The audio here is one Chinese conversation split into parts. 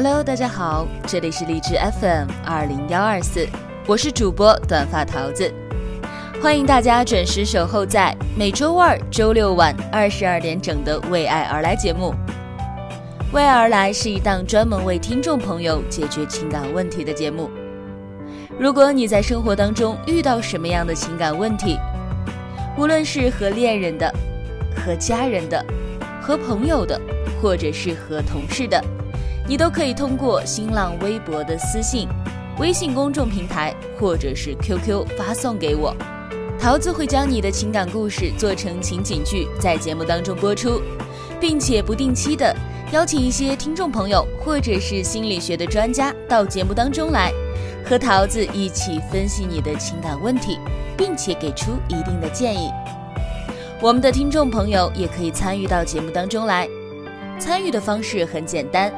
Hello，大家好，这里是荔枝 FM 二零幺二四，我是主播短发桃子，欢迎大家准时守候在每周二、周六晚二十二点整的《为爱而来》节目。《为爱而来》是一档专门为听众朋友解决情感问题的节目。如果你在生活当中遇到什么样的情感问题，无论是和恋人的、和家人的、和朋友的，或者是和同事的。你都可以通过新浪微博的私信、微信公众平台或者是 QQ 发送给我，桃子会将你的情感故事做成情景剧，在节目当中播出，并且不定期的邀请一些听众朋友或者是心理学的专家到节目当中来，和桃子一起分析你的情感问题，并且给出一定的建议。我们的听众朋友也可以参与到节目当中来，参与的方式很简单。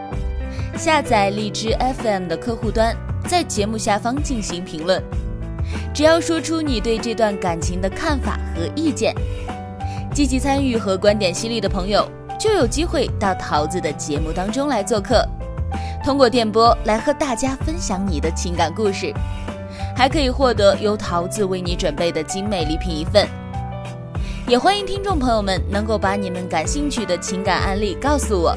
下载荔枝 FM 的客户端，在节目下方进行评论。只要说出你对这段感情的看法和意见，积极参与和观点犀利的朋友就有机会到桃子的节目当中来做客，通过电波来和大家分享你的情感故事，还可以获得由桃子为你准备的精美礼品一份。也欢迎听众朋友们能够把你们感兴趣的情感案例告诉我。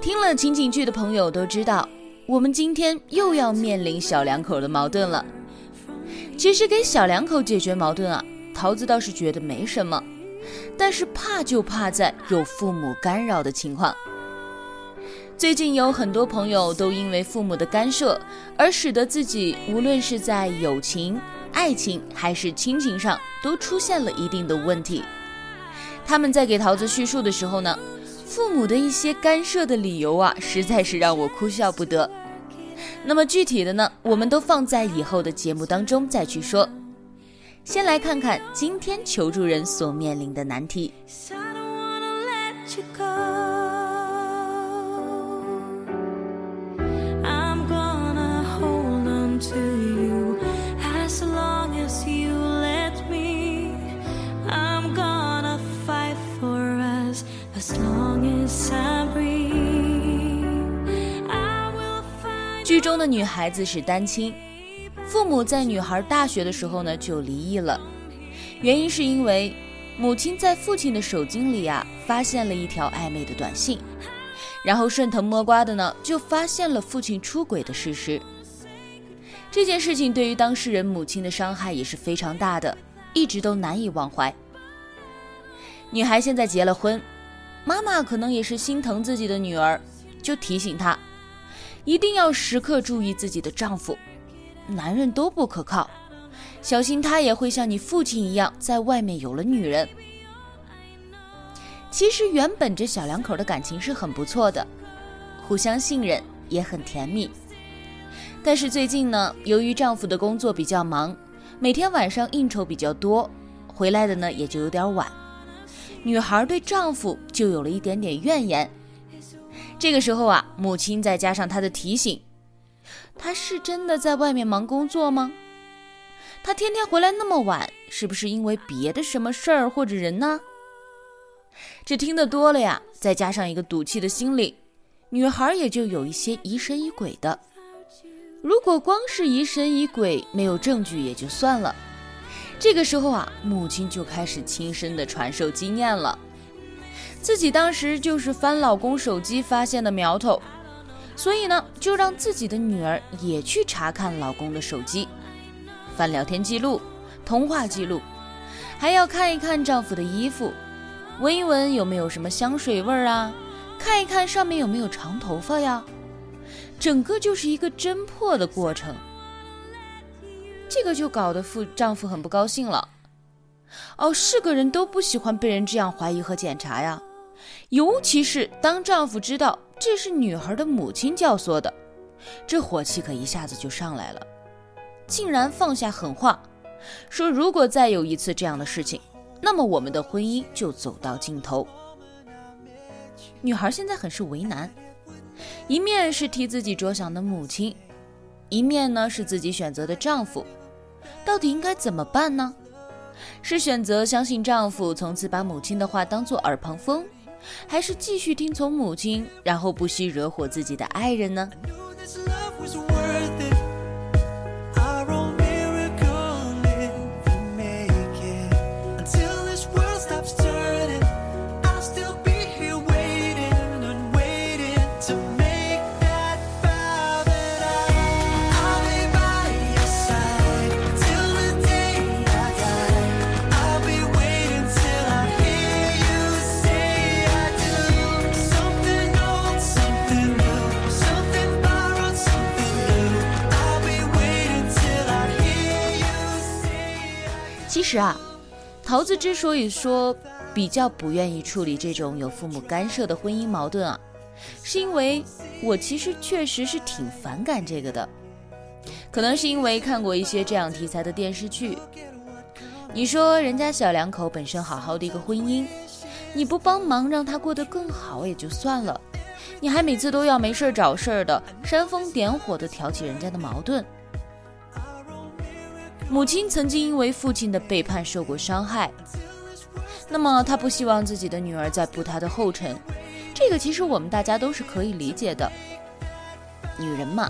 听了情景剧的朋友都知道， 我们今天又要面临小两口的矛盾了。其实给小两口解决矛盾啊，桃子倒是觉得没什么，但是怕就怕在有父母干扰的情况。最近有很多朋友都因为父母的干涉，而使得自己无论是在友情、爱情还是亲情上都出现了一定的问题。他们在给桃子叙述的时候呢。父母的一些干涉的理由啊，实在是让我哭笑不得。那么具体的呢，我们都放在以后的节目当中再去说。先来看看今天求助人所面临的难题。中的女孩子是单亲，父母在女孩大学的时候呢就离异了，原因是因为母亲在父亲的手机里啊发现了一条暧昧的短信，然后顺藤摸瓜的呢就发现了父亲出轨的事实。这件事情对于当事人母亲的伤害也是非常大的，一直都难以忘怀。女孩现在结了婚，妈妈可能也是心疼自己的女儿，就提醒她。一定要时刻注意自己的丈夫，男人都不可靠，小心他也会像你父亲一样，在外面有了女人。其实原本这小两口的感情是很不错的，互相信任，也很甜蜜。但是最近呢，由于丈夫的工作比较忙，每天晚上应酬比较多，回来的呢也就有点晚。女孩对丈夫就有了一点点怨言。这个时候啊，母亲再加上她的提醒，他是真的在外面忙工作吗？他天天回来那么晚，是不是因为别的什么事儿或者人呢？这听得多了呀，再加上一个赌气的心理，女孩也就有一些疑神疑鬼的。如果光是疑神疑鬼，没有证据也就算了。这个时候啊，母亲就开始亲身的传授经验了。自己当时就是翻老公手机发现的苗头，所以呢，就让自己的女儿也去查看老公的手机，翻聊天记录、通话记录，还要看一看丈夫的衣服。闻一闻有没有什么香水味儿啊？看一看上面有没有长头发呀？整个就是一个侦破的过程。这个就搞得夫丈夫很不高兴了。哦，是个人都不喜欢被人这样怀疑和检查呀，尤其是当丈夫知道这是女孩的母亲教唆的，这火气可一下子就上来了，竟然放下狠话，说如果再有一次这样的事情。那么我们的婚姻就走到尽头。女孩现在很是为难，一面是替自己着想的母亲，一面呢是自己选择的丈夫，到底应该怎么办呢？是选择相信丈夫，从此把母亲的话当做耳旁风，还是继续听从母亲，然后不惜惹火自己的爱人呢？其实啊，桃子之所以说比较不愿意处理这种有父母干涉的婚姻矛盾啊，是因为我其实确实是挺反感这个的。可能是因为看过一些这样题材的电视剧。你说人家小两口本身好好的一个婚姻，你不帮忙让他过得更好也就算了，你还每次都要没事找事儿的煽风点火的挑起人家的矛盾。母亲曾经因为父亲的背叛受过伤害，那么她不希望自己的女儿再步她的后尘，这个其实我们大家都是可以理解的。女人嘛，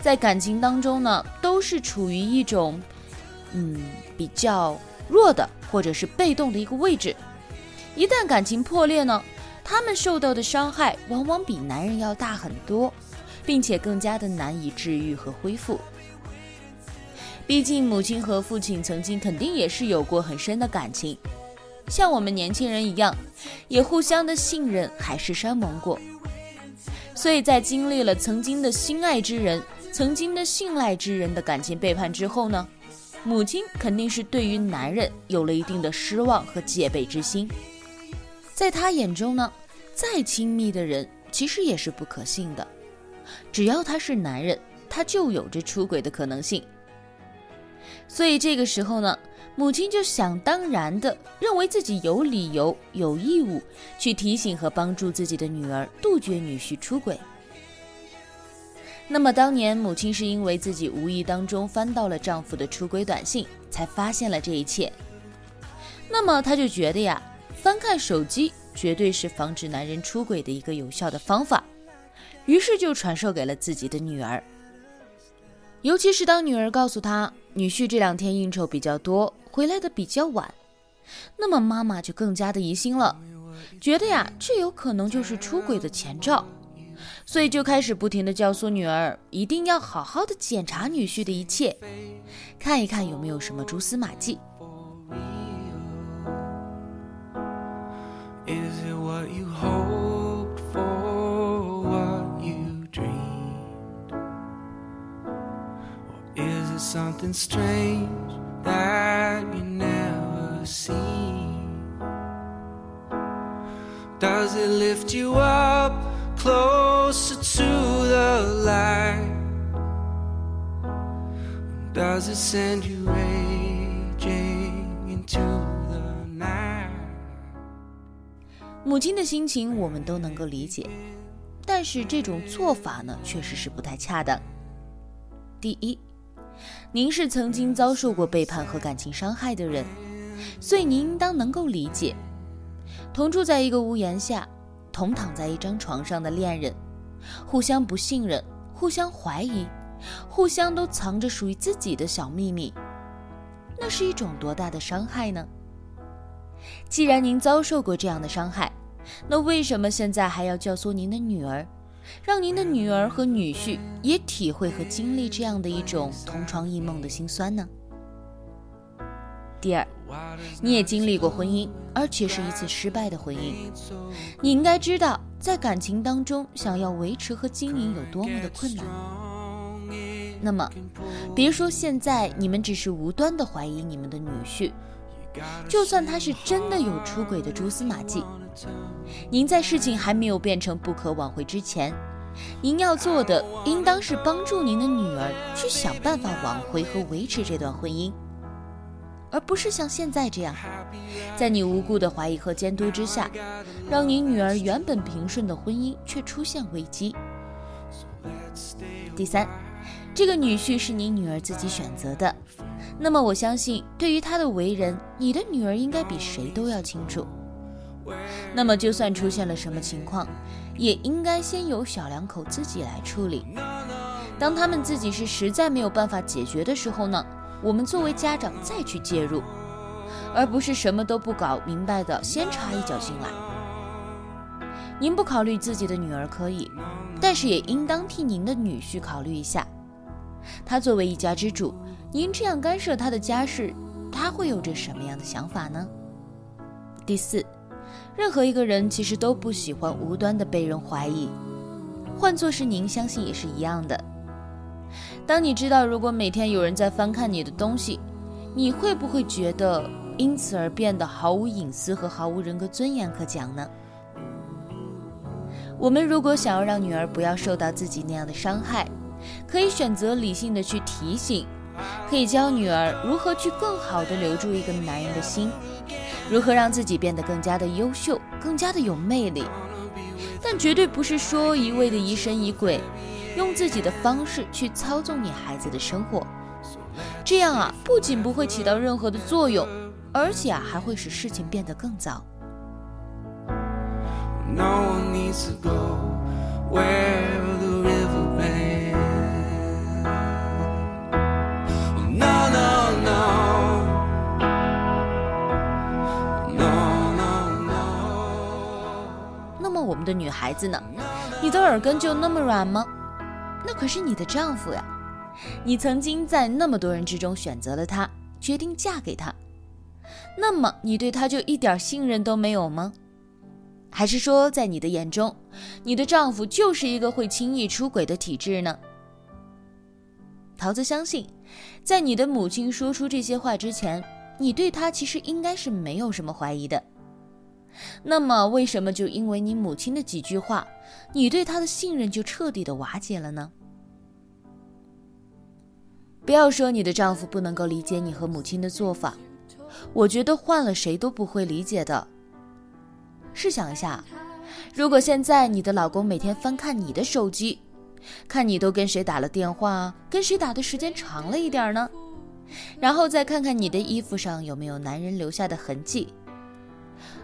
在感情当中呢，都是处于一种嗯比较弱的或者是被动的一个位置。一旦感情破裂呢，她们受到的伤害往往比男人要大很多，并且更加的难以治愈和恢复。毕竟，母亲和父亲曾经肯定也是有过很深的感情，像我们年轻人一样，也互相的信任海誓山盟过。所以在经历了曾经的心爱之人、曾经的信赖之人的感情背叛之后呢，母亲肯定是对于男人有了一定的失望和戒备之心。在他眼中呢，再亲密的人其实也是不可信的，只要他是男人，他就有着出轨的可能性。所以这个时候呢，母亲就想当然的认为自己有理由、有义务去提醒和帮助自己的女儿杜绝女婿出轨。那么当年母亲是因为自己无意当中翻到了丈夫的出轨短信，才发现了这一切。那么她就觉得呀，翻看手机绝对是防止男人出轨的一个有效的方法，于是就传授给了自己的女儿。尤其是当女儿告诉她。女婿这两天应酬比较多，回来的比较晚，那么妈妈就更加的疑心了，觉得呀，这有可能就是出轨的前兆，所以就开始不停的教唆女儿，一定要好好的检查女婿的一切，看一看有没有什么蛛丝马迹。Something strange that that you never see? Does it lift you up closer to the light? Does it send you raging into the night? 母亲的心情我们都能够理解，但是这种做法呢，确实是不太恰当。第一，您是曾经遭受过背叛和感情伤害的人，所以您应当能够理解，同住在一个屋檐下，同躺在一张床上的恋人，互相不信任，互相怀疑，互相都藏着属于自己的小秘密，那是一种多大的伤害呢？既然您遭受过这样的伤害，那为什么现在还要教唆您的女儿，让您的女儿和女婿也体会和经历这样的一种同床异梦的辛酸呢？第二，你也经历过婚姻，而且是一次失败的婚姻，你应该知道，在感情当中想要维持和经营有多么的困难。那么，别说现在你们只是无端的怀疑你们的女婿。就算他是真的有出轨的蛛丝马迹，您在事情还没有变成不可挽回之前，您要做的应当是帮助您的女儿去想办法挽回和维持这段婚姻，而不是像现在这样，在你无故的怀疑和监督之下，让您女儿原本平顺的婚姻却出现危机。第三，这个女婿是你女儿自己选择的。那么我相信，对于他的为人，你的女儿应该比谁都要清楚。那么，就算出现了什么情况，也应该先由小两口自己来处理。当他们自己是实在没有办法解决的时候呢，我们作为家长再去介入，而不是什么都不搞明白的先插一脚进来。您不考虑自己的女儿可以，但是也应当替您的女婿考虑一下。他作为一家之主。您这样干涉他的家事，他会有着什么样的想法呢？第四，任何一个人其实都不喜欢无端的被人怀疑，换作是您，相信也是一样的。当你知道如果每天有人在翻看你的东西，你会不会觉得因此而变得毫无隐私和毫无人格尊严可讲呢？我们如果想要让女儿不要受到自己那样的伤害，可以选择理性的去提醒。可以教女儿如何去更好的留住一个男人的心，如何让自己变得更加的优秀，更加的有魅力，但绝对不是说一味的疑神疑鬼，用自己的方式去操纵你孩子的生活，这样啊，不仅不会起到任何的作用，而且啊，还会使事情变得更糟。我们的女孩子呢？你的耳根就那么软吗？那可是你的丈夫呀！你曾经在那么多人之中选择了他，决定嫁给他，那么你对他就一点信任都没有吗？还是说，在你的眼中，你的丈夫就是一个会轻易出轨的体质呢？桃子相信，在你的母亲说出这些话之前，你对他其实应该是没有什么怀疑的。那么，为什么就因为你母亲的几句话，你对他的信任就彻底的瓦解了呢？不要说你的丈夫不能够理解你和母亲的做法，我觉得换了谁都不会理解的。试想一下，如果现在你的老公每天翻看你的手机，看你都跟谁打了电话，跟谁打的时间长了一点呢？然后再看看你的衣服上有没有男人留下的痕迹。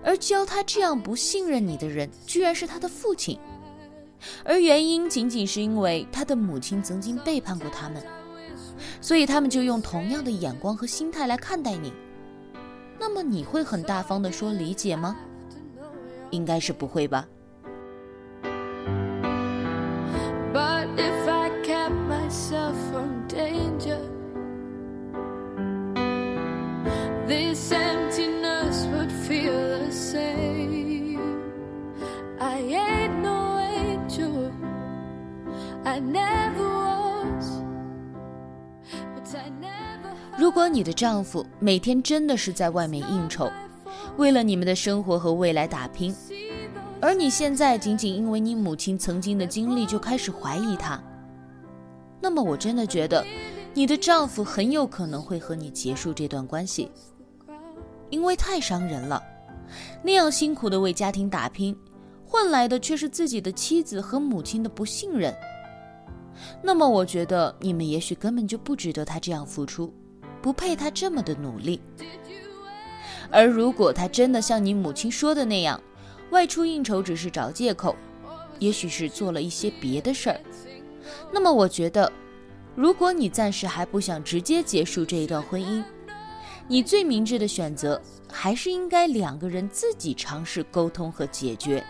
而教他这样不信任你的人，居然是他的父亲，而原因仅仅是因为他的母亲曾经背叛过他们，所以他们就用同样的眼光和心态来看待你。那么你会很大方的说理解吗？应该是不会吧。如果你的丈夫每天真的是在外面应酬，为了你们的生活和未来打拼，而你现在仅仅因为你母亲曾经的经历就开始怀疑他，那么我真的觉得，你的丈夫很有可能会和你结束这段关系，因为太伤人了。那样辛苦的为家庭打拼，换来的却是自己的妻子和母亲的不信任。那么，我觉得你们也许根本就不值得他这样付出，不配他这么的努力。而如果他真的像你母亲说的那样，外出应酬只是找借口，也许是做了一些别的事儿，那么我觉得，如果你暂时还不想直接结束这一段婚姻，你最明智的选择还是应该两个人自己尝试沟通和解决。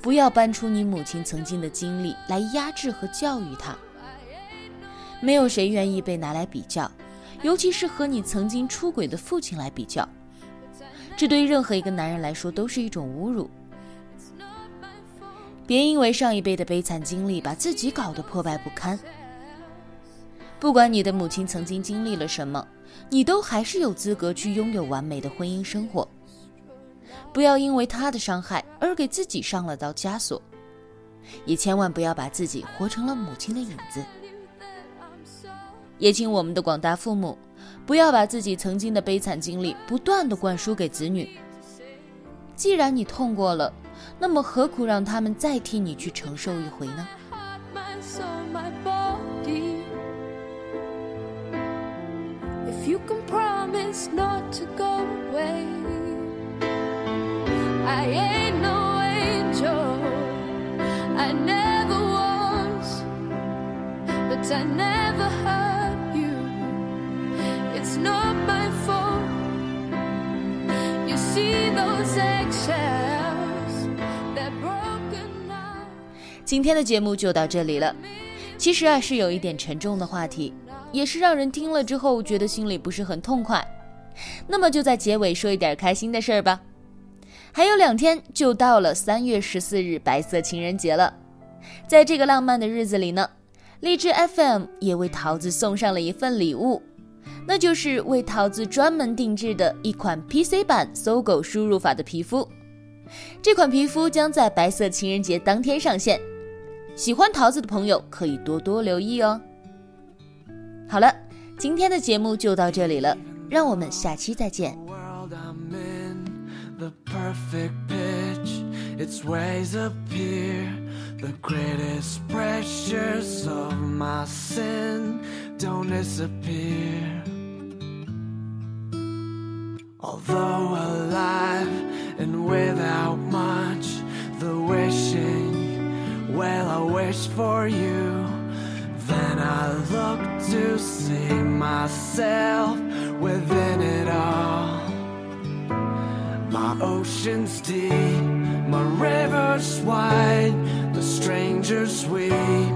不要搬出你母亲曾经的经历来压制和教育她。没有谁愿意被拿来比较，尤其是和你曾经出轨的父亲来比较，这对于任何一个男人来说都是一种侮辱。别因为上一辈的悲惨经历把自己搞得破败不堪。不管你的母亲曾经经历了什么，你都还是有资格去拥有完美的婚姻生活。不要因为他的伤害而给自己上了道枷锁，也千万不要把自己活成了母亲的影子。也请我们的广大父母不要把自己曾经的悲惨经历不断的灌输给子女。既然你痛过了，那么何苦让他们再替你去承受一回呢？I ain't no angel，I never was, but I never heard. 今天的节目就到这里了。其实啊，是有一点沉重的话题，也是让人听了之后觉得心里不是很痛快。那么就在结尾说一点开心的事儿吧。还有两天就到了三月十四日白色情人节了，在这个浪漫的日子里呢，荔枝 FM 也为桃子送上了一份礼物，那就是为桃子专门定制的一款 PC 版搜狗输入法的皮肤。这款皮肤将在白色情人节当天上线，喜欢桃子的朋友可以多多留意哦。好了，今天的节目就到这里了，让我们下期再见。the perfect pitch, its ways appear. The greatest pressures of my sin don't disappear. For you. Then I look to see myself within it all. My ocean's deep, my river's wide, the strangers weep.